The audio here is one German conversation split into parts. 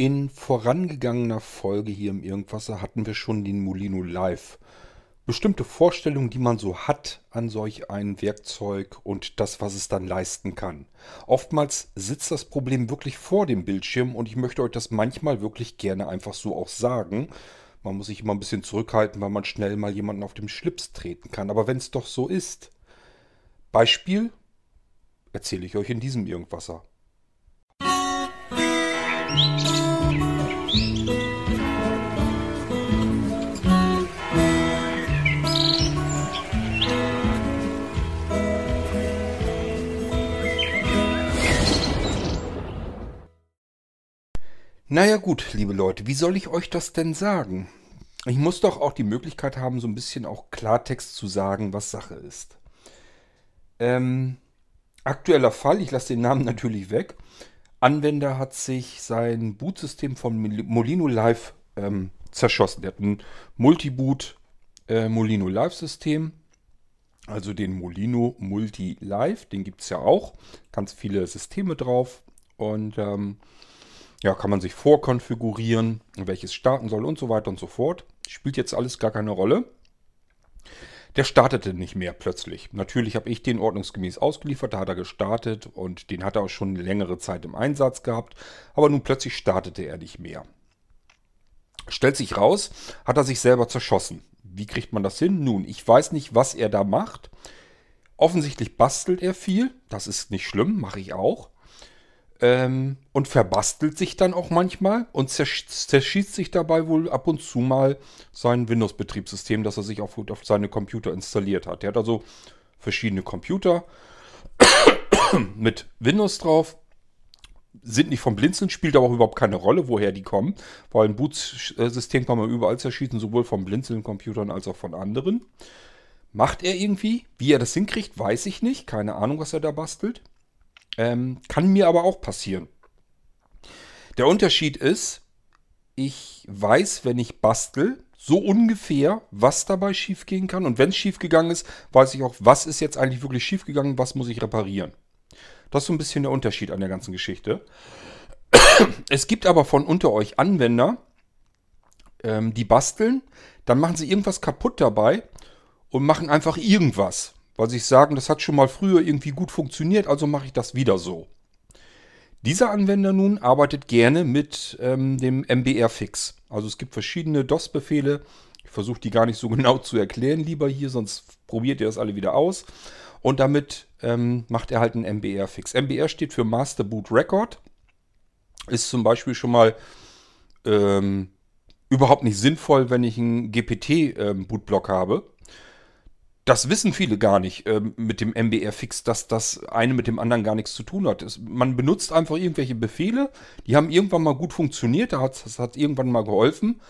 In vorangegangener Folge hier im Irgendwasser hatten wir schon den Molino Live. Bestimmte Vorstellungen, die man so hat an solch ein Werkzeug und das, was es dann leisten kann. Oftmals sitzt das Problem wirklich vor dem Bildschirm und ich möchte euch das manchmal wirklich gerne einfach so auch sagen. Man muss sich immer ein bisschen zurückhalten, weil man schnell mal jemanden auf dem Schlips treten kann. Aber wenn es doch so ist. Beispiel erzähle ich euch in diesem Irgendwasser. Naja gut, liebe Leute, wie soll ich euch das denn sagen? Ich muss doch auch die Möglichkeit haben, so ein bisschen auch Klartext zu sagen, was Sache ist. Ähm, aktueller Fall, ich lasse den Namen natürlich weg. Anwender hat sich sein Bootsystem von Molino Live ähm, zerschossen. Der hat ein Multiboot äh, Molino Live System. Also den Molino Multi Live, den gibt es ja auch. Ganz viele Systeme drauf. Und ähm, ja, kann man sich vorkonfigurieren, welches starten soll und so weiter und so fort. Spielt jetzt alles gar keine Rolle. Der startete nicht mehr plötzlich. Natürlich habe ich den ordnungsgemäß ausgeliefert, da hat er gestartet und den hat er auch schon längere Zeit im Einsatz gehabt. Aber nun plötzlich startete er nicht mehr. Stellt sich raus, hat er sich selber zerschossen. Wie kriegt man das hin? Nun, ich weiß nicht, was er da macht. Offensichtlich bastelt er viel. Das ist nicht schlimm, mache ich auch. Ähm, und verbastelt sich dann auch manchmal und zerschießt sich dabei wohl ab und zu mal sein Windows-Betriebssystem, das er sich auf, auf seine Computer installiert hat. Er hat also verschiedene Computer mit Windows drauf. Sind nicht vom Blinzeln, spielt aber auch überhaupt keine Rolle, woher die kommen, weil ein Bootsystem kann man überall zerschießen, sowohl von Blinzeln-Computern als auch von anderen. Macht er irgendwie? Wie er das hinkriegt, weiß ich nicht. Keine Ahnung, was er da bastelt. Ähm, kann mir aber auch passieren. Der Unterschied ist, ich weiß, wenn ich bastel, so ungefähr, was dabei schiefgehen kann. Und wenn es schiefgegangen ist, weiß ich auch, was ist jetzt eigentlich wirklich schiefgegangen, was muss ich reparieren. Das ist so ein bisschen der Unterschied an der ganzen Geschichte. Es gibt aber von unter euch Anwender, ähm, die basteln, dann machen sie irgendwas kaputt dabei und machen einfach irgendwas weil sie sagen, das hat schon mal früher irgendwie gut funktioniert, also mache ich das wieder so. Dieser Anwender nun arbeitet gerne mit ähm, dem MBR-Fix. Also es gibt verschiedene DOS-Befehle. Ich versuche die gar nicht so genau zu erklären, lieber hier, sonst probiert ihr das alle wieder aus. Und damit ähm, macht er halt einen MBR-Fix. MBR steht für Master Boot Record. Ist zum Beispiel schon mal ähm, überhaupt nicht sinnvoll, wenn ich einen GPT-Bootblock ähm, habe das wissen viele gar nicht ähm, mit dem MBR-Fix, dass das eine mit dem anderen gar nichts zu tun hat. Es, man benutzt einfach irgendwelche Befehle, die haben irgendwann mal gut funktioniert, das hat irgendwann mal geholfen.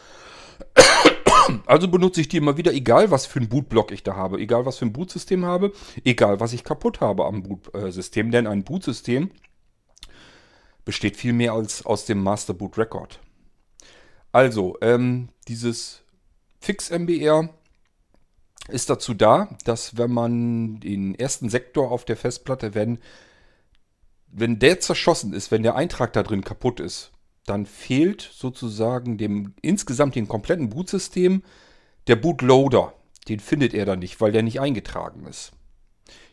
Also benutze ich die immer wieder, egal was für ein Bootblock ich da habe, egal was für ein Bootsystem habe, egal was ich kaputt habe am Bootsystem, denn ein Bootsystem besteht viel mehr als aus dem Master Boot Record. Also, ähm, dieses Fix MBR ist dazu da, dass wenn man den ersten Sektor auf der Festplatte, wenn, wenn der zerschossen ist, wenn der Eintrag da drin kaputt ist, dann fehlt sozusagen dem insgesamt dem kompletten Bootsystem der Bootloader. Den findet er dann nicht, weil der nicht eingetragen ist.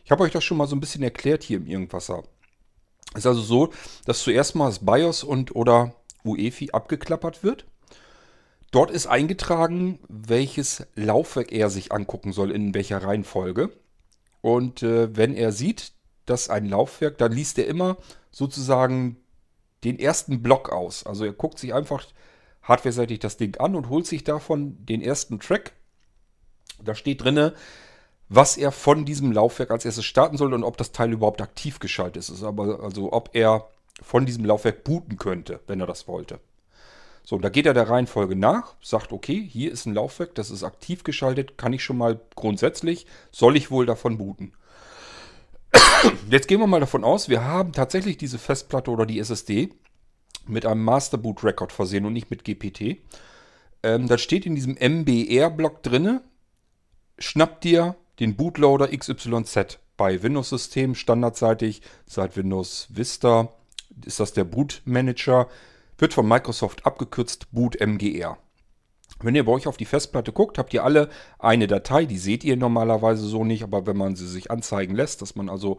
Ich habe euch das schon mal so ein bisschen erklärt hier im Irgendwasser. Es ist also so, dass zuerst mal das BIOS und oder UEFI abgeklappert wird. Dort ist eingetragen, welches Laufwerk er sich angucken soll, in welcher Reihenfolge. Und äh, wenn er sieht, dass ein Laufwerk, dann liest er immer sozusagen den ersten Block aus. Also er guckt sich einfach hardware-seitig das Ding an und holt sich davon den ersten Track. Da steht drinne, was er von diesem Laufwerk als erstes starten soll und ob das Teil überhaupt aktiv geschaltet ist. Aber also ob er von diesem Laufwerk booten könnte, wenn er das wollte. So, da geht er der Reihenfolge nach, sagt, okay, hier ist ein Laufwerk, das ist aktiv geschaltet, kann ich schon mal grundsätzlich, soll ich wohl davon booten. Jetzt gehen wir mal davon aus, wir haben tatsächlich diese Festplatte oder die SSD mit einem Master Boot Record versehen und nicht mit GPT. Ähm, da steht in diesem MBR-Block drinne, schnapp dir den Bootloader XYZ bei Windows-System standardseitig seit Windows Vista ist das der Boot Manager wird von Microsoft abgekürzt Boot MGR. Wenn ihr bei euch auf die Festplatte guckt, habt ihr alle eine Datei, die seht ihr normalerweise so nicht, aber wenn man sie sich anzeigen lässt, dass man also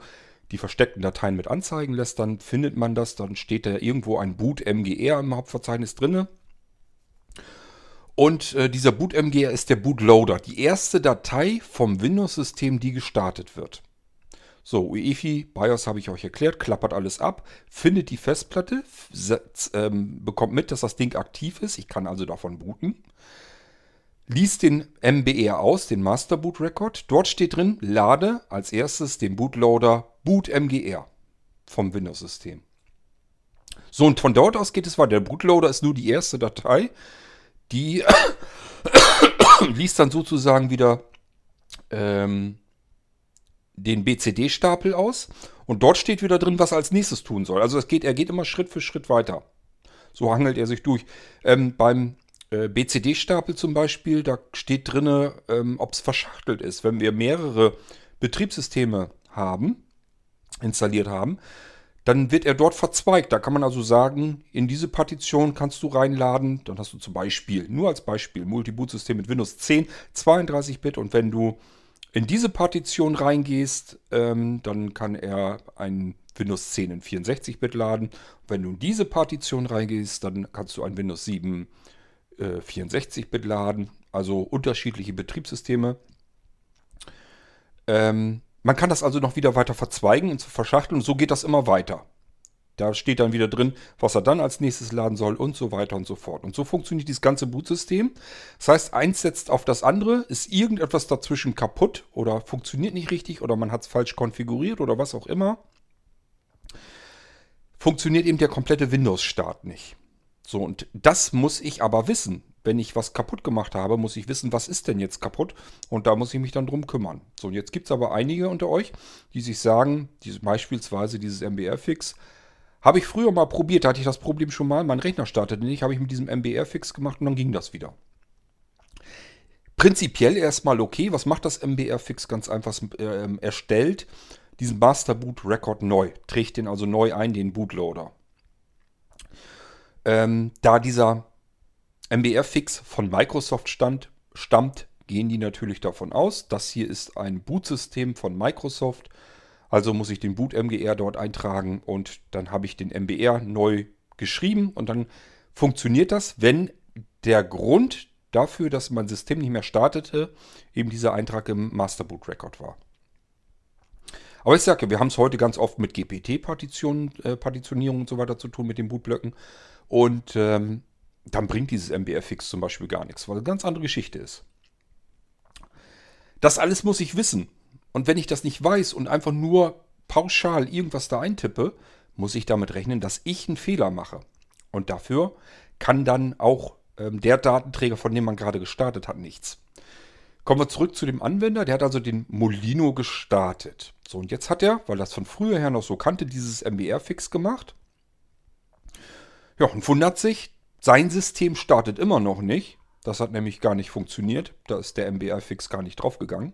die versteckten Dateien mit anzeigen lässt, dann findet man das, dann steht da irgendwo ein Boot MGR im Hauptverzeichnis drin. Und äh, dieser Boot MGR ist der Bootloader, die erste Datei vom Windows-System, die gestartet wird. So, UEFI, BIOS habe ich euch erklärt, klappert alles ab, findet die Festplatte, ähm, bekommt mit, dass das Ding aktiv ist. Ich kann also davon booten. Liest den MBR aus, den Master Boot Record. Dort steht drin, lade als erstes den Bootloader Boot MGR vom Windows-System. So, und von dort aus geht es weiter. Der Bootloader ist nur die erste Datei. Die liest dann sozusagen wieder ähm, den BCD-Stapel aus und dort steht wieder drin, was er als nächstes tun soll. Also geht, er geht immer Schritt für Schritt weiter. So hangelt er sich durch. Ähm, beim äh, BCD-Stapel zum Beispiel, da steht drin, ähm, ob es verschachtelt ist. Wenn wir mehrere Betriebssysteme haben, installiert haben, dann wird er dort verzweigt. Da kann man also sagen, in diese Partition kannst du reinladen. Dann hast du zum Beispiel, nur als Beispiel, Multiboot-System mit Windows 10, 32-Bit und wenn du in diese Partition reingehst, ähm, dann kann er ein Windows 10 in 64-Bit laden. Wenn du in diese Partition reingehst, dann kannst du ein Windows 7 äh, 64-Bit laden. Also unterschiedliche Betriebssysteme. Ähm, man kann das also noch wieder weiter verzweigen und verschachteln so geht das immer weiter. Da steht dann wieder drin, was er dann als nächstes laden soll und so weiter und so fort. Und so funktioniert dieses ganze Bootsystem. Das heißt, eins setzt auf das andere, ist irgendetwas dazwischen kaputt oder funktioniert nicht richtig oder man hat es falsch konfiguriert oder was auch immer. Funktioniert eben der komplette Windows-Start nicht. So, und das muss ich aber wissen. Wenn ich was kaputt gemacht habe, muss ich wissen, was ist denn jetzt kaputt. Und da muss ich mich dann drum kümmern. So, und jetzt gibt es aber einige unter euch, die sich sagen, diese, beispielsweise dieses MBR-Fix, habe ich früher mal probiert, da hatte ich das Problem schon mal. Mein Rechner startete nicht, habe ich mit diesem MBR-Fix gemacht und dann ging das wieder. Prinzipiell erstmal okay. Was macht das MBR-Fix? Ganz einfach äh, erstellt diesen Master Boot Record neu. Trägt den also neu ein, den Bootloader. Ähm, da dieser MBR-Fix von Microsoft stand, stammt, gehen die natürlich davon aus, das hier ist ein Bootsystem von Microsoft also muss ich den Boot MGR dort eintragen und dann habe ich den MBR neu geschrieben und dann funktioniert das, wenn der Grund dafür, dass mein System nicht mehr startete, eben dieser Eintrag im Master Boot Record war. Aber ich sage, wir haben es heute ganz oft mit GPT-Partitionierung äh, und so weiter zu tun, mit den Bootblöcken. Und ähm, dann bringt dieses MBR-Fix zum Beispiel gar nichts, weil es eine ganz andere Geschichte ist. Das alles muss ich wissen. Und wenn ich das nicht weiß und einfach nur pauschal irgendwas da eintippe, muss ich damit rechnen, dass ich einen Fehler mache. Und dafür kann dann auch ähm, der Datenträger, von dem man gerade gestartet hat, nichts. Kommen wir zurück zu dem Anwender. Der hat also den Molino gestartet. So, und jetzt hat er, weil das von früher her noch so kannte, dieses MBR-Fix gemacht. Ja, und wundert sich, sein System startet immer noch nicht. Das hat nämlich gar nicht funktioniert. Da ist der MBR-Fix gar nicht draufgegangen.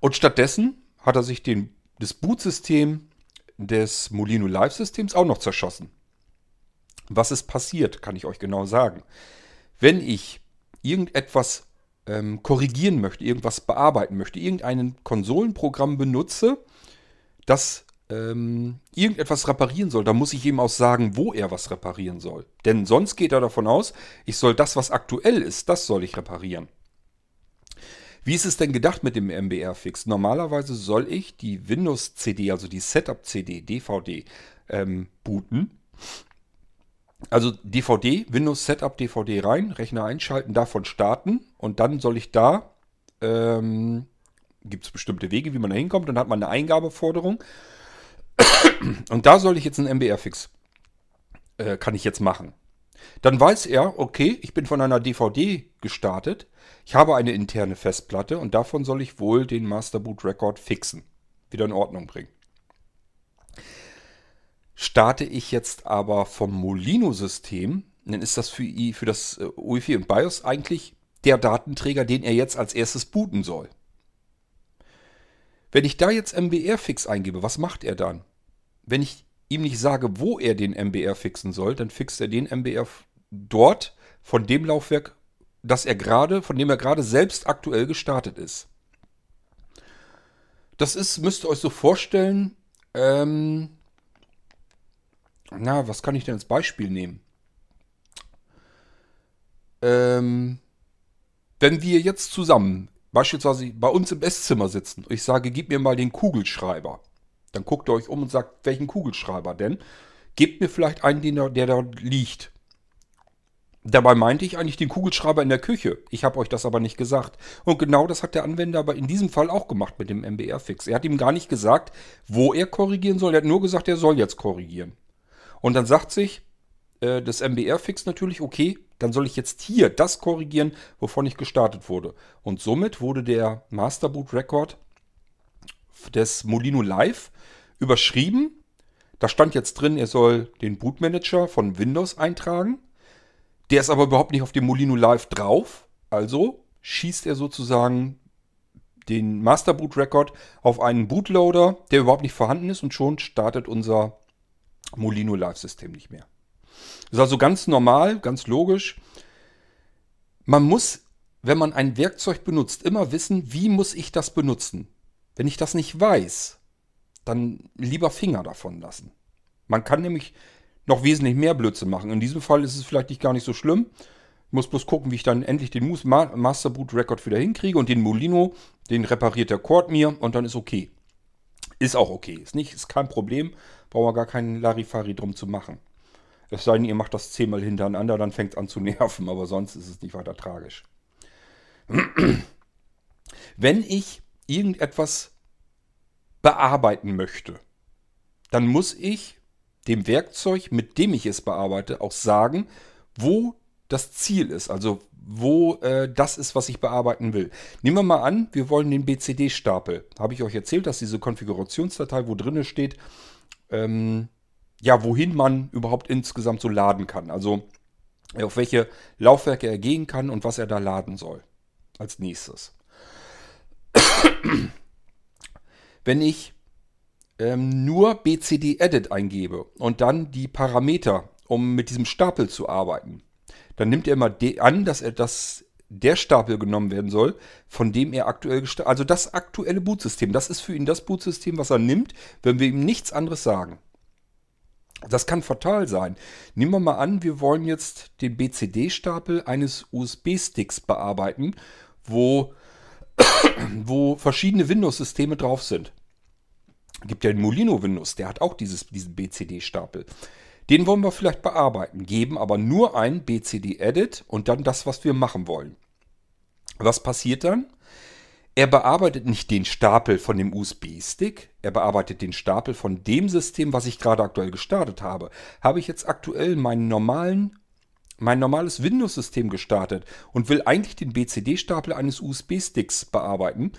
Und stattdessen hat er sich den, das Bootsystem des Molino Live-Systems auch noch zerschossen. Was ist passiert, kann ich euch genau sagen. Wenn ich irgendetwas ähm, korrigieren möchte, irgendwas bearbeiten möchte, irgendein Konsolenprogramm benutze, das ähm, irgendetwas reparieren soll, dann muss ich ihm auch sagen, wo er was reparieren soll. Denn sonst geht er davon aus, ich soll das, was aktuell ist, das soll ich reparieren. Wie ist es denn gedacht mit dem MBR-Fix? Normalerweise soll ich die Windows-CD, also die Setup-CD, DVD, ähm, booten. Also DVD, Windows Setup DVD rein, Rechner einschalten, davon starten und dann soll ich da, ähm, gibt es bestimmte Wege, wie man da hinkommt, dann hat man eine Eingabeforderung und da soll ich jetzt einen MBR-Fix, äh, kann ich jetzt machen. Dann weiß er, okay, ich bin von einer DVD gestartet, ich habe eine interne Festplatte und davon soll ich wohl den Master Boot Record fixen, wieder in Ordnung bringen. Starte ich jetzt aber vom Molino-System, dann ist das für, für das äh, UEFI und BIOS eigentlich der Datenträger, den er jetzt als erstes booten soll. Wenn ich da jetzt MBR-Fix eingebe, was macht er dann? Wenn ich ihm nicht sage, wo er den MBR fixen soll, dann fixt er den MBR dort von dem Laufwerk, das er gerade, von dem er gerade selbst aktuell gestartet ist. Das ist, müsst ihr euch so vorstellen, ähm, na, was kann ich denn als Beispiel nehmen? Ähm, wenn wir jetzt zusammen beispielsweise bei uns im Esszimmer sitzen und ich sage, gib mir mal den Kugelschreiber, dann guckt ihr euch um und sagt, welchen Kugelschreiber denn? Gebt mir vielleicht einen, der, der da liegt. Dabei meinte ich eigentlich den Kugelschreiber in der Küche. Ich habe euch das aber nicht gesagt. Und genau das hat der Anwender aber in diesem Fall auch gemacht mit dem MBR-Fix. Er hat ihm gar nicht gesagt, wo er korrigieren soll. Er hat nur gesagt, er soll jetzt korrigieren. Und dann sagt sich äh, das MBR-Fix natürlich, okay, dann soll ich jetzt hier das korrigieren, wovon ich gestartet wurde. Und somit wurde der Masterboot-Record des Molino Live überschrieben. Da stand jetzt drin, er soll den Bootmanager von Windows eintragen. Der ist aber überhaupt nicht auf dem Molino Live drauf. Also schießt er sozusagen den Masterboot Record auf einen Bootloader, der überhaupt nicht vorhanden ist und schon startet unser Molino Live System nicht mehr. Das ist also ganz normal, ganz logisch. Man muss, wenn man ein Werkzeug benutzt, immer wissen, wie muss ich das benutzen. Wenn ich das nicht weiß, dann lieber Finger davon lassen. Man kann nämlich noch wesentlich mehr Blödsinn machen. In diesem Fall ist es vielleicht nicht gar nicht so schlimm. Ich muss bloß gucken, wie ich dann endlich den Master Boot Record wieder hinkriege und den Molino, den repariert der Cord mir und dann ist okay. Ist auch okay. Ist nicht, ist kein Problem. Brauchen wir gar keinen Larifari drum zu machen. Es sei denn, ihr macht das zehnmal hintereinander, dann fängt es an zu nerven, aber sonst ist es nicht weiter tragisch. Wenn ich irgendetwas bearbeiten möchte, dann muss ich dem Werkzeug, mit dem ich es bearbeite, auch sagen, wo das Ziel ist, also wo äh, das ist, was ich bearbeiten will. Nehmen wir mal an, wir wollen den BCD-Stapel. Habe ich euch erzählt, dass diese Konfigurationsdatei, wo drin steht, ähm, ja, wohin man überhaupt insgesamt so laden kann. Also auf welche Laufwerke er gehen kann und was er da laden soll. Als nächstes. Wenn ich ähm, nur BCD Edit eingebe und dann die Parameter, um mit diesem Stapel zu arbeiten, dann nimmt er immer an, dass er das der Stapel genommen werden soll, von dem er aktuell gestartet, also das aktuelle Bootsystem. Das ist für ihn das Bootsystem, was er nimmt, wenn wir ihm nichts anderes sagen. Das kann fatal sein. Nehmen wir mal an, wir wollen jetzt den BCD-Stapel eines USB-Sticks bearbeiten, wo, wo verschiedene Windows-Systeme drauf sind. Gibt ja den Molino Windows, der hat auch dieses, diesen BCD-Stapel. Den wollen wir vielleicht bearbeiten, geben aber nur ein BCD-Edit und dann das, was wir machen wollen. Was passiert dann? Er bearbeitet nicht den Stapel von dem USB-Stick, er bearbeitet den Stapel von dem System, was ich gerade aktuell gestartet habe. Habe ich jetzt aktuell meinen normalen, mein normales Windows-System gestartet und will eigentlich den BCD-Stapel eines USB-Sticks bearbeiten,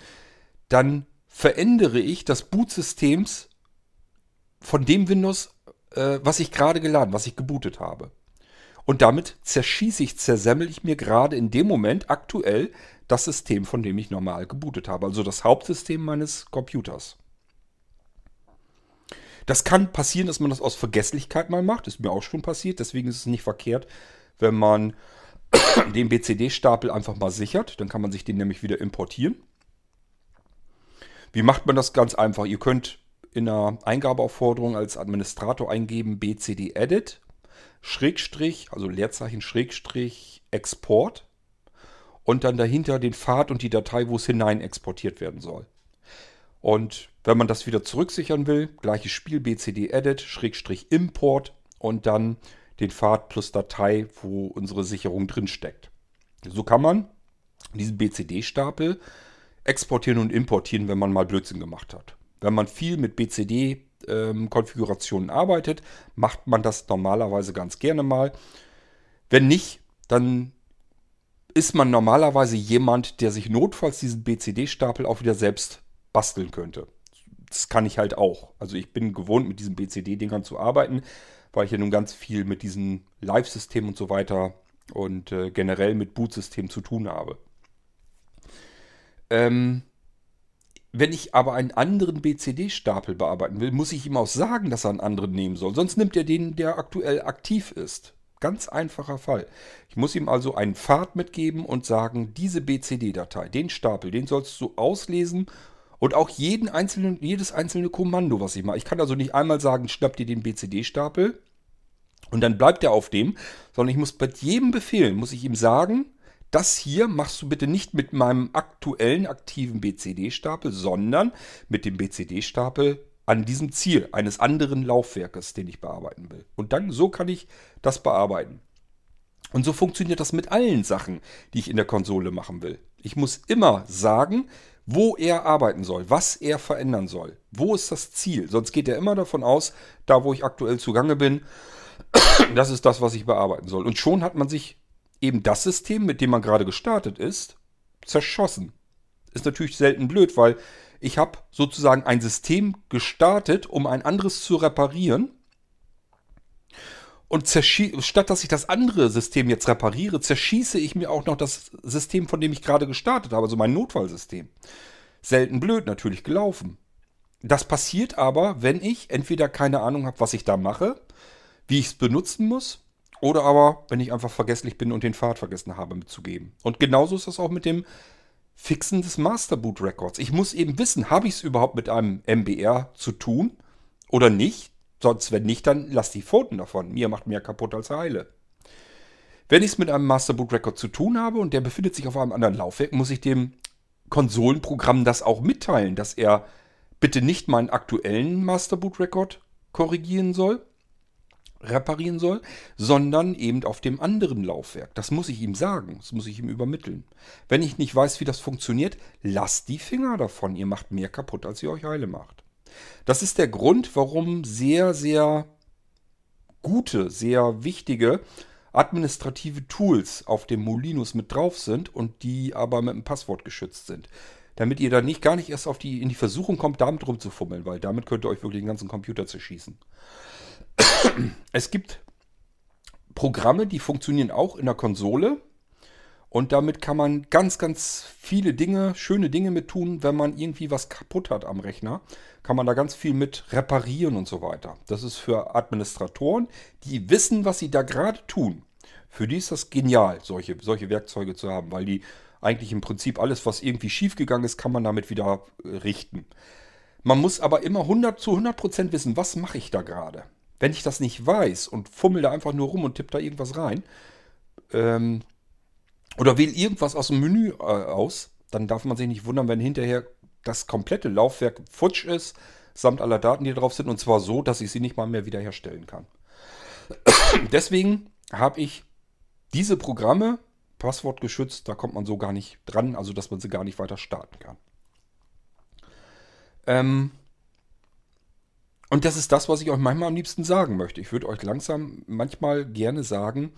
dann verändere ich das Bootsystems von dem Windows, äh, was ich gerade geladen, was ich gebootet habe. Und damit zerschieße ich, zersemmel ich mir gerade in dem Moment aktuell das System, von dem ich normal gebootet habe. Also das Hauptsystem meines Computers. Das kann passieren, dass man das aus Vergesslichkeit mal macht. Ist mir auch schon passiert. Deswegen ist es nicht verkehrt, wenn man den BCD-Stapel einfach mal sichert. Dann kann man sich den nämlich wieder importieren. Wie macht man das ganz einfach? Ihr könnt in einer Eingabeaufforderung als Administrator eingeben BCD Edit, Schrägstrich, also Leerzeichen Schrägstrich Export und dann dahinter den Pfad und die Datei, wo es hinein exportiert werden soll. Und wenn man das wieder zurücksichern will, gleiches Spiel BCD Edit, Schrägstrich Import und dann den Pfad plus Datei, wo unsere Sicherung drin steckt. So kann man diesen BCD-Stapel exportieren und importieren, wenn man mal Blödsinn gemacht hat. Wenn man viel mit BCD-Konfigurationen ähm, arbeitet, macht man das normalerweise ganz gerne mal. Wenn nicht, dann ist man normalerweise jemand, der sich notfalls diesen BCD-Stapel auch wieder selbst basteln könnte. Das kann ich halt auch. Also ich bin gewohnt, mit diesen BCD-Dingern zu arbeiten, weil ich ja nun ganz viel mit diesen Live-Systemen und so weiter und äh, generell mit Bootsystemen zu tun habe. Ähm, Wenn ich aber einen anderen BCD-Stapel bearbeiten will, muss ich ihm auch sagen, dass er einen anderen nehmen soll. Sonst nimmt er den, der aktuell aktiv ist. Ganz einfacher Fall. Ich muss ihm also einen Pfad mitgeben und sagen, diese BCD-Datei, den Stapel, den sollst du auslesen und auch jeden einzelnen, jedes einzelne Kommando, was ich mache. Ich kann also nicht einmal sagen, schnapp dir den BCD-Stapel und dann bleibt er auf dem, sondern ich muss bei jedem Befehl, muss ich ihm sagen, das hier machst du bitte nicht mit meinem aktuellen aktiven BCD-Stapel, sondern mit dem BCD-Stapel an diesem Ziel eines anderen Laufwerkes, den ich bearbeiten will. Und dann so kann ich das bearbeiten. Und so funktioniert das mit allen Sachen, die ich in der Konsole machen will. Ich muss immer sagen, wo er arbeiten soll, was er verändern soll. Wo ist das Ziel? Sonst geht er immer davon aus, da wo ich aktuell zugange bin, das ist das, was ich bearbeiten soll. Und schon hat man sich eben das System, mit dem man gerade gestartet ist, zerschossen. Ist natürlich selten blöd, weil ich habe sozusagen ein System gestartet, um ein anderes zu reparieren. Und statt dass ich das andere System jetzt repariere, zerschieße ich mir auch noch das System, von dem ich gerade gestartet habe, also mein Notfallsystem. Selten blöd natürlich gelaufen. Das passiert aber, wenn ich entweder keine Ahnung habe, was ich da mache, wie ich es benutzen muss, oder aber, wenn ich einfach vergesslich bin und den Pfad vergessen habe mitzugeben. Und genauso ist das auch mit dem Fixen des Master Boot Records. Ich muss eben wissen, habe ich es überhaupt mit einem MBR zu tun oder nicht? Sonst, wenn nicht, dann lass die Pfoten davon. Mir macht mehr kaputt als heile. Wenn ich es mit einem Master Boot Record zu tun habe und der befindet sich auf einem anderen Laufwerk, muss ich dem Konsolenprogramm das auch mitteilen, dass er bitte nicht meinen aktuellen Master Boot Record korrigieren soll, reparieren soll, sondern eben auf dem anderen Laufwerk. Das muss ich ihm sagen, das muss ich ihm übermitteln. Wenn ich nicht weiß, wie das funktioniert, lasst die Finger davon. Ihr macht mehr kaputt, als ihr euch heile macht. Das ist der Grund, warum sehr, sehr gute, sehr wichtige administrative Tools auf dem Molinus mit drauf sind und die aber mit einem Passwort geschützt sind. Damit ihr dann nicht gar nicht erst auf die, in die Versuchung kommt, damit rumzufummeln, weil damit könnt ihr euch wirklich den ganzen Computer zerschießen. Es gibt Programme, die funktionieren auch in der Konsole. Und damit kann man ganz, ganz viele Dinge, schöne Dinge mit tun, wenn man irgendwie was kaputt hat am Rechner. Kann man da ganz viel mit reparieren und so weiter. Das ist für Administratoren, die wissen, was sie da gerade tun. Für die ist das genial, solche, solche Werkzeuge zu haben, weil die eigentlich im Prinzip alles, was irgendwie schiefgegangen ist, kann man damit wieder richten. Man muss aber immer 100 zu 100 Prozent wissen, was mache ich da gerade. Wenn ich das nicht weiß und fummel da einfach nur rum und tippe da irgendwas rein ähm, oder wähle irgendwas aus dem Menü äh, aus, dann darf man sich nicht wundern, wenn hinterher das komplette Laufwerk futsch ist, samt aller Daten, die drauf sind, und zwar so, dass ich sie nicht mal mehr wiederherstellen kann. Deswegen habe ich diese Programme passwortgeschützt, da kommt man so gar nicht dran, also dass man sie gar nicht weiter starten kann. Ähm, und das ist das, was ich euch manchmal am liebsten sagen möchte. Ich würde euch langsam manchmal gerne sagen,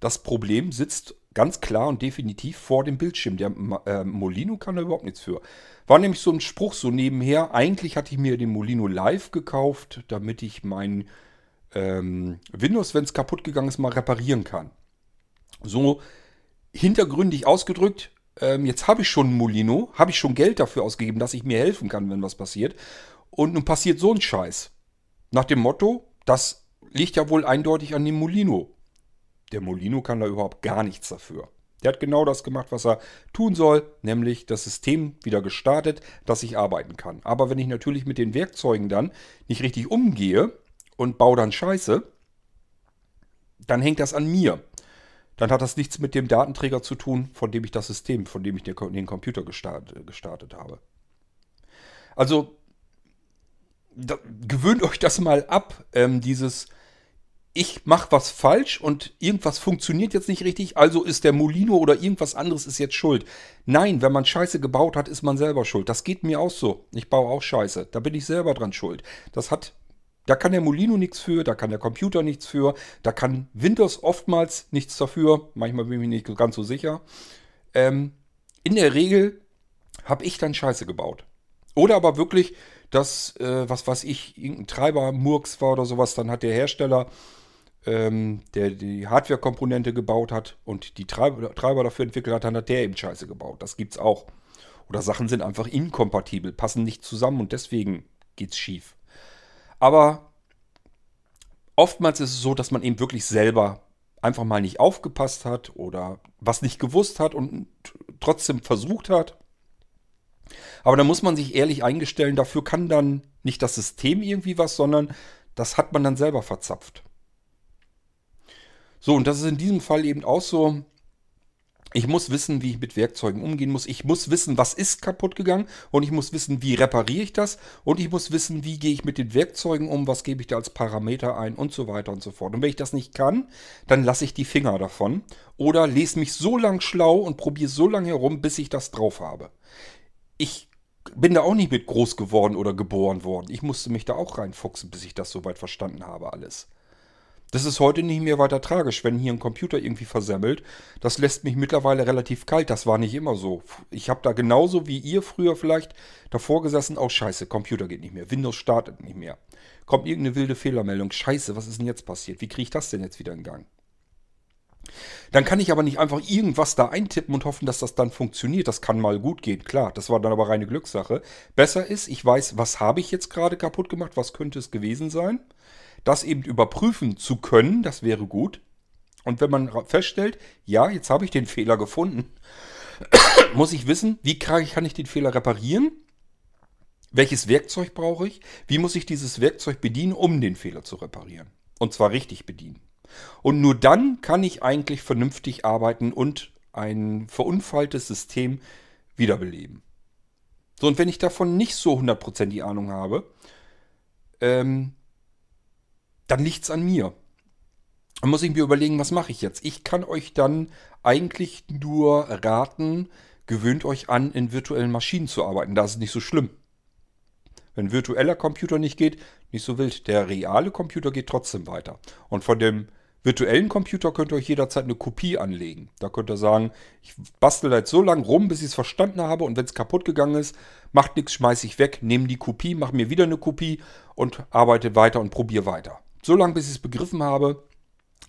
das Problem sitzt ganz klar und definitiv vor dem Bildschirm. Der äh, Molino kann da überhaupt nichts für. War nämlich so ein Spruch so nebenher. Eigentlich hatte ich mir den Molino Live gekauft, damit ich mein ähm, Windows, wenn es kaputt gegangen ist, mal reparieren kann. So hintergründig ausgedrückt, ähm, jetzt habe ich schon einen Molino, habe ich schon Geld dafür ausgegeben, dass ich mir helfen kann, wenn was passiert. Und nun passiert so ein Scheiß. Nach dem Motto, das liegt ja wohl eindeutig an dem Molino. Der Molino kann da überhaupt gar nichts dafür. Der hat genau das gemacht, was er tun soll, nämlich das System wieder gestartet, dass ich arbeiten kann. Aber wenn ich natürlich mit den Werkzeugen dann nicht richtig umgehe und baue dann Scheiße, dann hängt das an mir. Dann hat das nichts mit dem Datenträger zu tun, von dem ich das System, von dem ich den Computer gestartet, gestartet habe. Also da, gewöhnt euch das mal ab, ähm, dieses ich mache was falsch und irgendwas funktioniert jetzt nicht richtig, also ist der Molino oder irgendwas anderes ist jetzt schuld. Nein, wenn man Scheiße gebaut hat, ist man selber schuld. Das geht mir auch so. Ich baue auch Scheiße. Da bin ich selber dran schuld. Das hat, da kann der Molino nichts für, da kann der Computer nichts für, da kann Windows oftmals nichts dafür. Manchmal bin ich mir nicht ganz so sicher. Ähm, in der Regel habe ich dann Scheiße gebaut. Oder aber wirklich, dass, äh, was weiß ich, irgendein Treiber Murks war oder sowas, dann hat der Hersteller, ähm, der die Hardware-Komponente gebaut hat und die Treiber, Treiber dafür entwickelt hat, dann hat der eben Scheiße gebaut. Das gibt's auch. Oder Sachen sind einfach inkompatibel, passen nicht zusammen und deswegen geht's schief. Aber oftmals ist es so, dass man eben wirklich selber einfach mal nicht aufgepasst hat oder was nicht gewusst hat und trotzdem versucht hat. Aber da muss man sich ehrlich eingestellen, dafür kann dann nicht das System irgendwie was, sondern das hat man dann selber verzapft. So, und das ist in diesem Fall eben auch so. Ich muss wissen, wie ich mit Werkzeugen umgehen muss. Ich muss wissen, was ist kaputt gegangen. Und ich muss wissen, wie repariere ich das. Und ich muss wissen, wie gehe ich mit den Werkzeugen um. Was gebe ich da als Parameter ein und so weiter und so fort. Und wenn ich das nicht kann, dann lasse ich die Finger davon. Oder lese mich so lang schlau und probiere so lange herum, bis ich das drauf habe. Ich bin da auch nicht mit groß geworden oder geboren worden. Ich musste mich da auch reinfuchsen, bis ich das soweit verstanden habe alles. Das ist heute nicht mehr weiter tragisch, wenn hier ein Computer irgendwie versemmelt. Das lässt mich mittlerweile relativ kalt. Das war nicht immer so. Ich habe da genauso wie ihr früher vielleicht davor gesessen. Oh scheiße, Computer geht nicht mehr. Windows startet nicht mehr. Kommt irgendeine wilde Fehlermeldung. Scheiße, was ist denn jetzt passiert? Wie kriege ich das denn jetzt wieder in Gang? Dann kann ich aber nicht einfach irgendwas da eintippen und hoffen, dass das dann funktioniert. Das kann mal gut gehen, klar. Das war dann aber reine Glückssache. Besser ist, ich weiß, was habe ich jetzt gerade kaputt gemacht, was könnte es gewesen sein das eben überprüfen zu können, das wäre gut. Und wenn man feststellt, ja, jetzt habe ich den Fehler gefunden, muss ich wissen, wie kann ich den Fehler reparieren? Welches Werkzeug brauche ich? Wie muss ich dieses Werkzeug bedienen, um den Fehler zu reparieren? Und zwar richtig bedienen. Und nur dann kann ich eigentlich vernünftig arbeiten und ein verunfalltes System wiederbeleben. So, und wenn ich davon nicht so 100% die Ahnung habe, ähm, dann liegt es an mir. Dann muss ich mir überlegen, was mache ich jetzt? Ich kann euch dann eigentlich nur raten, gewöhnt euch an, in virtuellen Maschinen zu arbeiten. Da ist nicht so schlimm. Wenn virtueller Computer nicht geht, nicht so wild. Der reale Computer geht trotzdem weiter. Und von dem virtuellen Computer könnt ihr euch jederzeit eine Kopie anlegen. Da könnt ihr sagen, ich bastel da jetzt so lange rum, bis ich es verstanden habe und wenn es kaputt gegangen ist, macht nichts, schmeiße ich weg, nehme die Kopie, mache mir wieder eine Kopie und arbeite weiter und probiere weiter. So lange, bis ich es begriffen habe,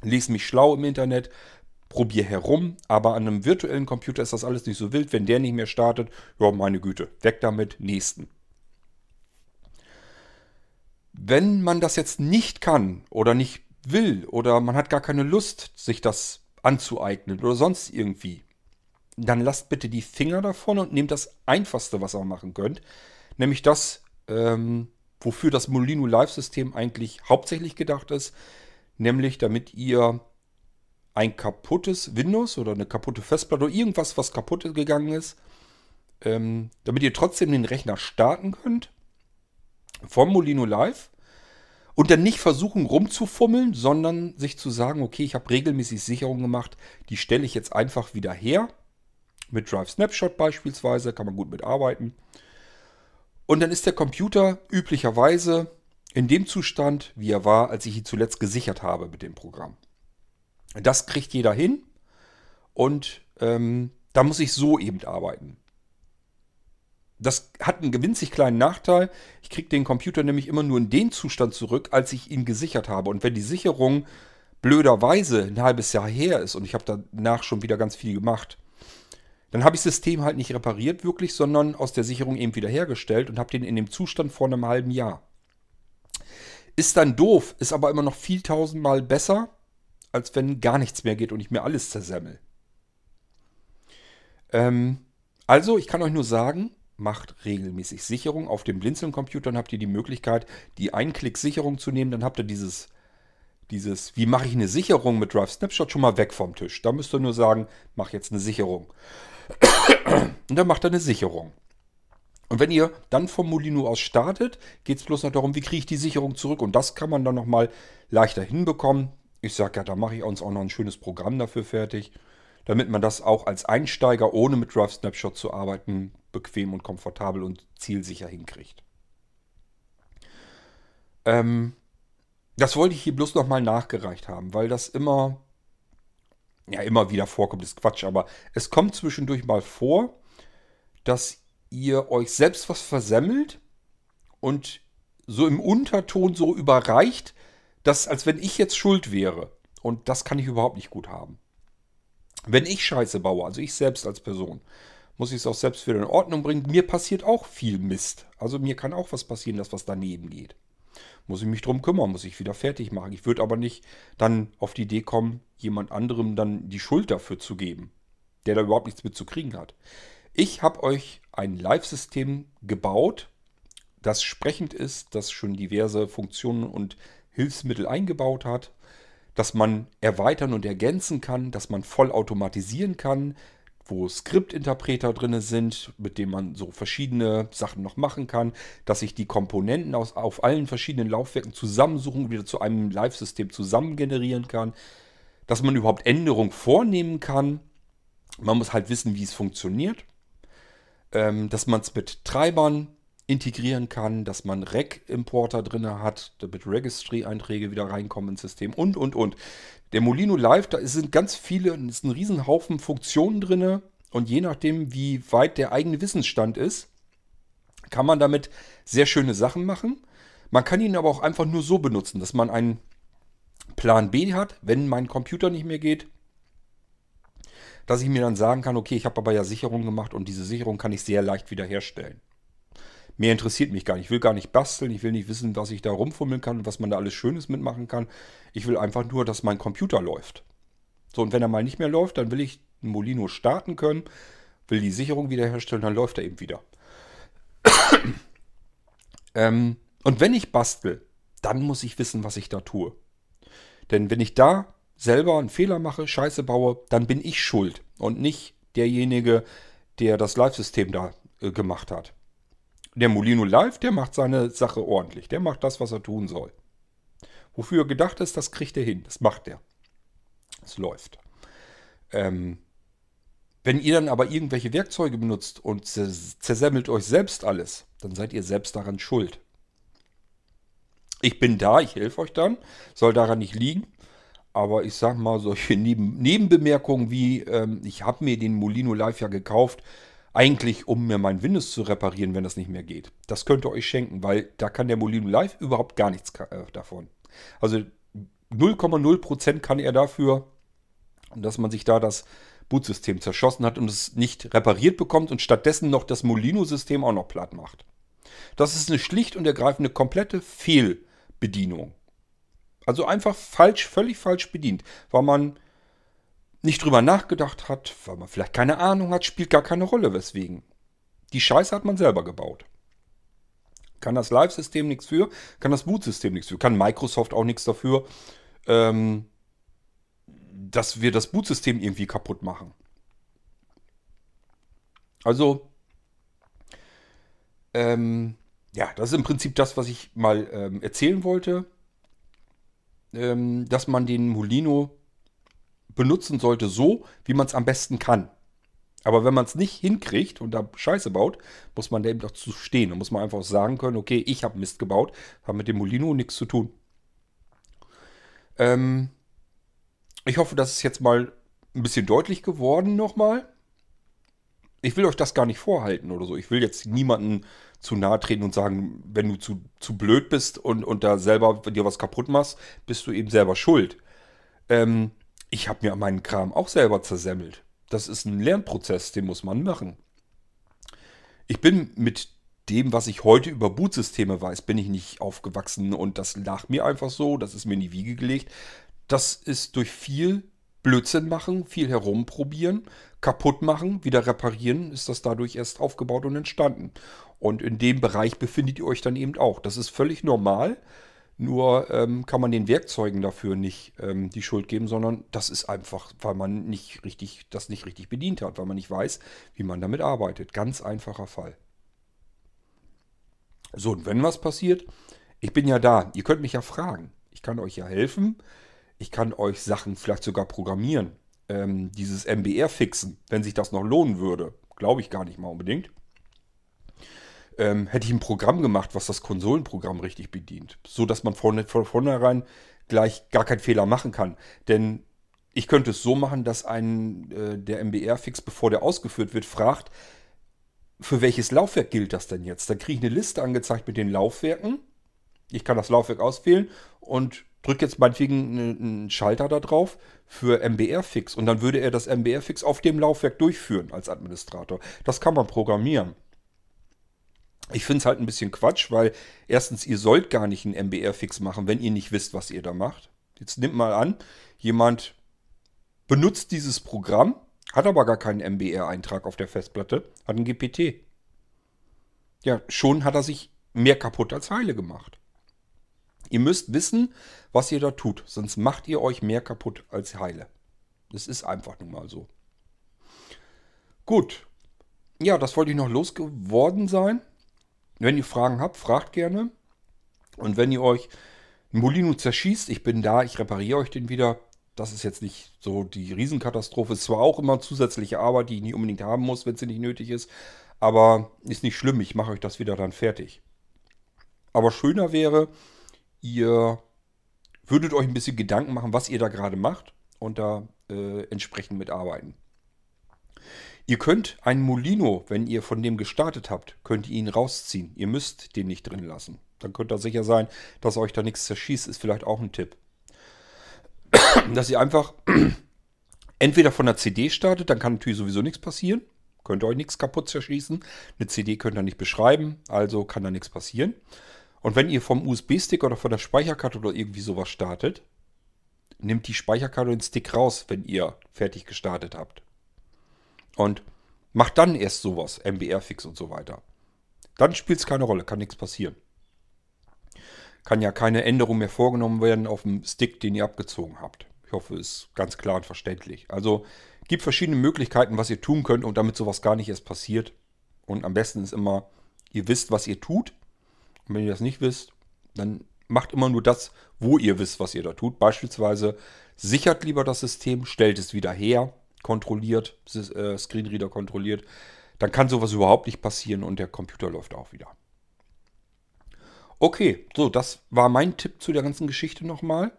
lese mich schlau im Internet, probiere herum, aber an einem virtuellen Computer ist das alles nicht so wild. Wenn der nicht mehr startet, ja, meine Güte, weg damit, nächsten. Wenn man das jetzt nicht kann oder nicht will oder man hat gar keine Lust, sich das anzueignen oder sonst irgendwie, dann lasst bitte die Finger davon und nehmt das Einfachste, was ihr machen könnt, nämlich das ähm, wofür das Molino Live-System eigentlich hauptsächlich gedacht ist, nämlich damit ihr ein kaputtes Windows oder eine kaputte Festplatte oder irgendwas, was kaputt gegangen ist, ähm, damit ihr trotzdem den Rechner starten könnt vom Molino Live und dann nicht versuchen rumzufummeln, sondern sich zu sagen, okay, ich habe regelmäßig Sicherungen gemacht, die stelle ich jetzt einfach wieder her. Mit Drive Snapshot beispielsweise kann man gut mitarbeiten. Und dann ist der Computer üblicherweise in dem Zustand, wie er war, als ich ihn zuletzt gesichert habe mit dem Programm. Das kriegt jeder hin und ähm, da muss ich so eben arbeiten. Das hat einen winzig kleinen Nachteil. Ich kriege den Computer nämlich immer nur in den Zustand zurück, als ich ihn gesichert habe. Und wenn die Sicherung blöderweise ein halbes Jahr her ist und ich habe danach schon wieder ganz viel gemacht, dann habe ich das System halt nicht repariert wirklich, sondern aus der Sicherung eben wiederhergestellt und habe den in dem Zustand vor einem halben Jahr. Ist dann doof, ist aber immer noch viel tausendmal besser, als wenn gar nichts mehr geht und ich mir alles zersemmel. Ähm, also, ich kann euch nur sagen, macht regelmäßig Sicherung. Auf dem Blinzeln-Computern habt ihr die Möglichkeit, die Einklick-Sicherung zu nehmen. Dann habt ihr dieses, dieses, wie mache ich eine Sicherung mit Drive Snapshot schon mal weg vom Tisch. Da müsst ihr nur sagen, mach jetzt eine Sicherung. Und dann macht er eine Sicherung. Und wenn ihr dann vom Molino aus startet, geht es bloß noch darum, wie kriege ich die Sicherung zurück. Und das kann man dann nochmal leichter hinbekommen. Ich sage ja, da mache ich uns auch noch ein schönes Programm dafür fertig, damit man das auch als Einsteiger, ohne mit Drive Snapshot zu arbeiten, bequem und komfortabel und zielsicher hinkriegt. Ähm, das wollte ich hier bloß nochmal nachgereicht haben, weil das immer ja, immer wieder vorkommt, ist Quatsch, aber es kommt zwischendurch mal vor, dass ihr euch selbst was versemmelt und so im Unterton so überreicht, dass als wenn ich jetzt schuld wäre. Und das kann ich überhaupt nicht gut haben. Wenn ich Scheiße baue, also ich selbst als Person, muss ich es auch selbst wieder in Ordnung bringen. Mir passiert auch viel Mist. Also mir kann auch was passieren, dass was daneben geht. Muss ich mich drum kümmern, muss ich wieder fertig machen. Ich würde aber nicht dann auf die Idee kommen, jemand anderem dann die Schuld dafür zu geben, der da überhaupt nichts mit zu kriegen hat. Ich habe euch ein Live-System gebaut, das sprechend ist, das schon diverse Funktionen und Hilfsmittel eingebaut hat, dass man erweitern und ergänzen kann, dass man voll automatisieren kann, wo Skriptinterpreter drin sind, mit denen man so verschiedene Sachen noch machen kann, dass ich die Komponenten aus, auf allen verschiedenen Laufwerken zusammensuchen wieder zu einem Live-System zusammen generieren kann, dass man überhaupt Änderungen vornehmen kann. Man muss halt wissen, wie es funktioniert, ähm, dass man es mit Treibern integrieren kann, dass man Rec-Importer drin hat, damit Registry-Einträge wieder reinkommen ins System und, und, und. Der Molino Live, da sind ganz viele, ist ein Riesenhaufen Funktionen drin und je nachdem, wie weit der eigene Wissensstand ist, kann man damit sehr schöne Sachen machen. Man kann ihn aber auch einfach nur so benutzen, dass man einen Plan B hat, wenn mein Computer nicht mehr geht, dass ich mir dann sagen kann, okay, ich habe aber ja Sicherung gemacht und diese Sicherung kann ich sehr leicht wiederherstellen. Mehr interessiert mich gar nicht. Ich will gar nicht basteln. Ich will nicht wissen, was ich da rumfummeln kann und was man da alles Schönes mitmachen kann. Ich will einfach nur, dass mein Computer läuft. So, und wenn er mal nicht mehr läuft, dann will ich Molino starten können, will die Sicherung wiederherstellen, dann läuft er eben wieder. ähm, und wenn ich bastel, dann muss ich wissen, was ich da tue. Denn wenn ich da selber einen Fehler mache, Scheiße baue, dann bin ich schuld und nicht derjenige, der das Live-System da äh, gemacht hat. Der Molino Live, der macht seine Sache ordentlich. Der macht das, was er tun soll. Wofür er gedacht ist, das kriegt er hin. Das macht er. Es läuft. Ähm, wenn ihr dann aber irgendwelche Werkzeuge benutzt und zersemmelt euch selbst alles, dann seid ihr selbst daran schuld. Ich bin da, ich helfe euch dann, soll daran nicht liegen. Aber ich sage mal, solche Neben Nebenbemerkungen wie, ähm, ich habe mir den Molino Live ja gekauft, eigentlich, um mir mein Windows zu reparieren, wenn das nicht mehr geht. Das könnt ihr euch schenken, weil da kann der Molino Live überhaupt gar nichts äh, davon. Also 0,0% kann er dafür, dass man sich da das Bootsystem zerschossen hat und es nicht repariert bekommt und stattdessen noch das Molino-System auch noch platt macht. Das ist eine schlicht und ergreifende komplette Fehlbedienung. Also einfach falsch, völlig falsch bedient, weil man nicht drüber nachgedacht hat, weil man vielleicht keine Ahnung hat, spielt gar keine Rolle, weswegen. Die Scheiße hat man selber gebaut. Kann das Live-System nichts für, kann das Boot-System nichts für, kann Microsoft auch nichts dafür, ähm, dass wir das Boot-System irgendwie kaputt machen. Also, ähm, ja, das ist im Prinzip das, was ich mal ähm, erzählen wollte. Ähm, dass man den Molino benutzen sollte, so wie man es am besten kann. Aber wenn man es nicht hinkriegt und da Scheiße baut, muss man dem doch zu stehen. Da muss man einfach sagen können, okay, ich habe Mist gebaut, habe mit dem Molino nichts zu tun. Ähm, ich hoffe, das ist jetzt mal ein bisschen deutlich geworden nochmal. Ich will euch das gar nicht vorhalten oder so. Ich will jetzt niemanden zu nahe treten und sagen, wenn du zu, zu blöd bist und, und da selber dir was kaputt machst, bist du eben selber schuld. Ähm, ich habe mir meinen Kram auch selber zersemmelt. Das ist ein Lernprozess, den muss man machen. Ich bin mit dem, was ich heute über Bootsysteme weiß, bin ich nicht aufgewachsen und das lag mir einfach so, das ist mir in die Wiege gelegt. Das ist durch viel Blödsinn machen, viel herumprobieren, kaputt machen, wieder reparieren, ist das dadurch erst aufgebaut und entstanden. Und in dem Bereich befindet ihr euch dann eben auch. Das ist völlig normal. Nur ähm, kann man den Werkzeugen dafür nicht ähm, die Schuld geben, sondern das ist einfach, weil man nicht richtig, das nicht richtig bedient hat, weil man nicht weiß, wie man damit arbeitet. Ganz einfacher Fall. So, und wenn was passiert, ich bin ja da. Ihr könnt mich ja fragen. Ich kann euch ja helfen. Ich kann euch Sachen vielleicht sogar programmieren. Ähm, dieses MBR fixen, wenn sich das noch lohnen würde. Glaube ich gar nicht mal unbedingt ähm, hätte ich ein Programm gemacht, was das Konsolenprogramm richtig bedient. So dass man von, von vornherein gleich gar keinen Fehler machen kann. Denn ich könnte es so machen, dass ein äh, der MBR-Fix, bevor der ausgeführt wird, fragt, für welches Laufwerk gilt das denn jetzt? Dann kriege ich eine Liste angezeigt mit den Laufwerken. Ich kann das Laufwerk auswählen und drückt jetzt meinetwegen einen Schalter da drauf für MBR-Fix und dann würde er das MBR-Fix auf dem Laufwerk durchführen als Administrator. Das kann man programmieren. Ich finde es halt ein bisschen Quatsch, weil erstens, ihr sollt gar nicht einen MBR-Fix machen, wenn ihr nicht wisst, was ihr da macht. Jetzt nimmt mal an, jemand benutzt dieses Programm, hat aber gar keinen MBR-Eintrag auf der Festplatte, hat einen GPT. Ja, schon hat er sich mehr kaputt als heile gemacht. Ihr müsst wissen, was ihr da tut, sonst macht ihr euch mehr kaputt als heile. Das ist einfach nun mal so. Gut. Ja, das wollte ich noch losgeworden sein. Wenn ihr Fragen habt, fragt gerne. Und wenn ihr euch ein Molino zerschießt, ich bin da, ich repariere euch den wieder. Das ist jetzt nicht so die Riesenkatastrophe. Ist zwar auch immer zusätzliche Arbeit, die ich nicht unbedingt haben muss, wenn sie nicht nötig ist. Aber ist nicht schlimm, ich mache euch das wieder dann fertig. Aber schöner wäre, ihr würdet euch ein bisschen Gedanken machen, was ihr da gerade macht und da äh, entsprechend mitarbeiten. Ihr könnt einen Molino, wenn ihr von dem gestartet habt, könnt ihr ihn rausziehen. Ihr müsst den nicht drin lassen. Dann könnt ihr sicher sein, dass euch da nichts zerschießt, ist vielleicht auch ein Tipp. dass ihr einfach entweder von der CD startet, dann kann natürlich sowieso nichts passieren. Könnt ihr euch nichts kaputt zerschießen. Eine CD könnt ihr nicht beschreiben, also kann da nichts passieren. Und wenn ihr vom USB-Stick oder von der Speicherkarte oder irgendwie sowas startet, nimmt die Speicherkarte den Stick raus, wenn ihr fertig gestartet habt. Und macht dann erst sowas, MBR-Fix und so weiter. Dann spielt es keine Rolle, kann nichts passieren. Kann ja keine Änderung mehr vorgenommen werden auf dem Stick, den ihr abgezogen habt. Ich hoffe, ist ganz klar und verständlich. Also gibt verschiedene Möglichkeiten, was ihr tun könnt und damit sowas gar nicht erst passiert. Und am besten ist immer, ihr wisst, was ihr tut und wenn ihr das nicht wisst, dann macht immer nur das, wo ihr wisst, was ihr da tut. Beispielsweise sichert lieber das System, stellt es wieder her, kontrolliert, äh, Screenreader kontrolliert. Dann kann sowas überhaupt nicht passieren und der Computer läuft auch wieder. Okay, so, das war mein Tipp zu der ganzen Geschichte nochmal.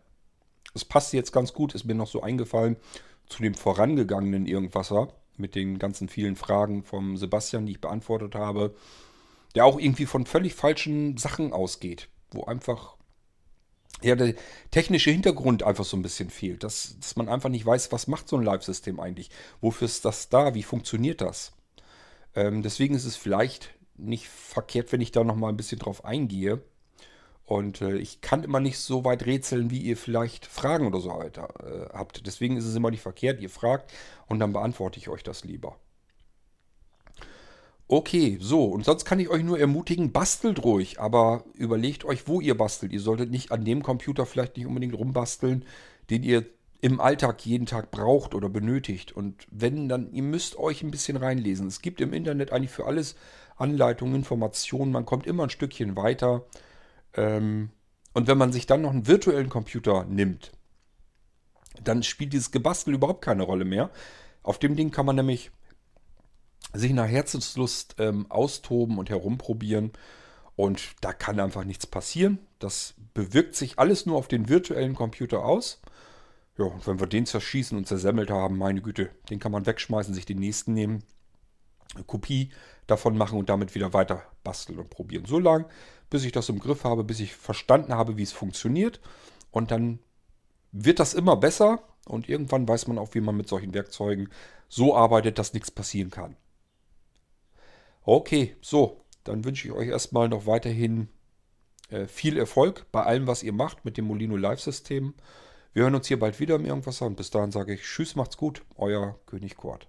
Es passt jetzt ganz gut, ist mir noch so eingefallen zu dem vorangegangenen Irgendwasser mit den ganzen vielen Fragen vom Sebastian, die ich beantwortet habe der auch irgendwie von völlig falschen Sachen ausgeht, wo einfach ja, der technische Hintergrund einfach so ein bisschen fehlt, dass, dass man einfach nicht weiß, was macht so ein Live-System eigentlich, wofür ist das da, wie funktioniert das. Ähm, deswegen ist es vielleicht nicht verkehrt, wenn ich da nochmal ein bisschen drauf eingehe. Und äh, ich kann immer nicht so weit rätseln, wie ihr vielleicht Fragen oder so weiter äh, habt. Deswegen ist es immer nicht verkehrt, ihr fragt und dann beantworte ich euch das lieber. Okay, so, und sonst kann ich euch nur ermutigen, bastelt ruhig, aber überlegt euch, wo ihr bastelt. Ihr solltet nicht an dem Computer vielleicht nicht unbedingt rumbasteln, den ihr im Alltag jeden Tag braucht oder benötigt. Und wenn, dann, ihr müsst euch ein bisschen reinlesen. Es gibt im Internet eigentlich für alles Anleitungen, Informationen, man kommt immer ein Stückchen weiter. Ähm, und wenn man sich dann noch einen virtuellen Computer nimmt, dann spielt dieses Gebastel überhaupt keine Rolle mehr. Auf dem Ding kann man nämlich sich nach Herzenslust ähm, austoben und herumprobieren. Und da kann einfach nichts passieren. Das bewirkt sich alles nur auf den virtuellen Computer aus. Ja, und wenn wir den zerschießen und zersemmelt haben, meine Güte, den kann man wegschmeißen, sich den nächsten nehmen, eine Kopie davon machen und damit wieder weiter basteln und probieren. So lange, bis ich das im Griff habe, bis ich verstanden habe, wie es funktioniert. Und dann wird das immer besser und irgendwann weiß man auch, wie man mit solchen Werkzeugen so arbeitet, dass nichts passieren kann. Okay, so, dann wünsche ich euch erstmal noch weiterhin äh, viel Erfolg bei allem, was ihr macht mit dem Molino Live-System. Wir hören uns hier bald wieder im Irgendwasser und bis dahin sage ich Tschüss, macht's gut, euer König Kurt.